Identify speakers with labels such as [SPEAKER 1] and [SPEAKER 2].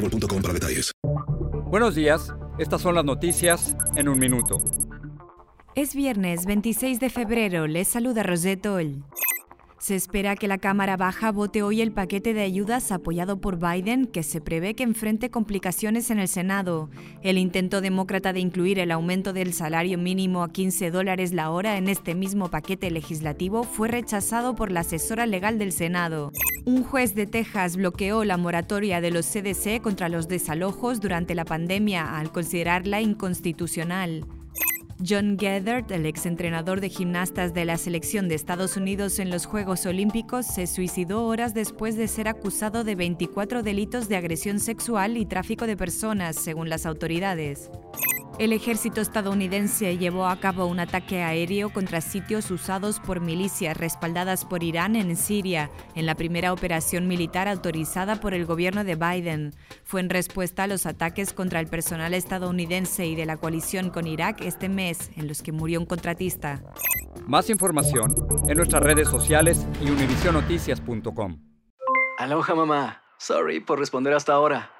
[SPEAKER 1] boostmobile.com para detalles.
[SPEAKER 2] Buenos días, estas son las noticias en un minuto.
[SPEAKER 3] Es viernes 26 de febrero, les saluda Rosette Oll. Se espera que la Cámara Baja vote hoy el paquete de ayudas apoyado por Biden que se prevé que enfrente complicaciones en el Senado. El intento demócrata de incluir el aumento del salario mínimo a 15 dólares la hora en este mismo paquete legislativo fue rechazado por la asesora legal del Senado. Un juez de Texas bloqueó la moratoria de los CDC contra los desalojos durante la pandemia al considerarla inconstitucional. John Gethert, el exentrenador de gimnastas de la selección de Estados Unidos en los Juegos Olímpicos, se suicidó horas después de ser acusado de 24 delitos de agresión sexual y tráfico de personas, según las autoridades. El ejército estadounidense llevó a cabo un ataque aéreo contra sitios usados por milicias respaldadas por Irán en Siria, en la primera operación militar autorizada por el gobierno de Biden. Fue en respuesta a los ataques contra el personal estadounidense y de la coalición con Irak este mes, en los que murió un contratista.
[SPEAKER 2] Más información en nuestras redes sociales y univisionoticias.com.
[SPEAKER 4] Aloha mamá, sorry por responder hasta ahora.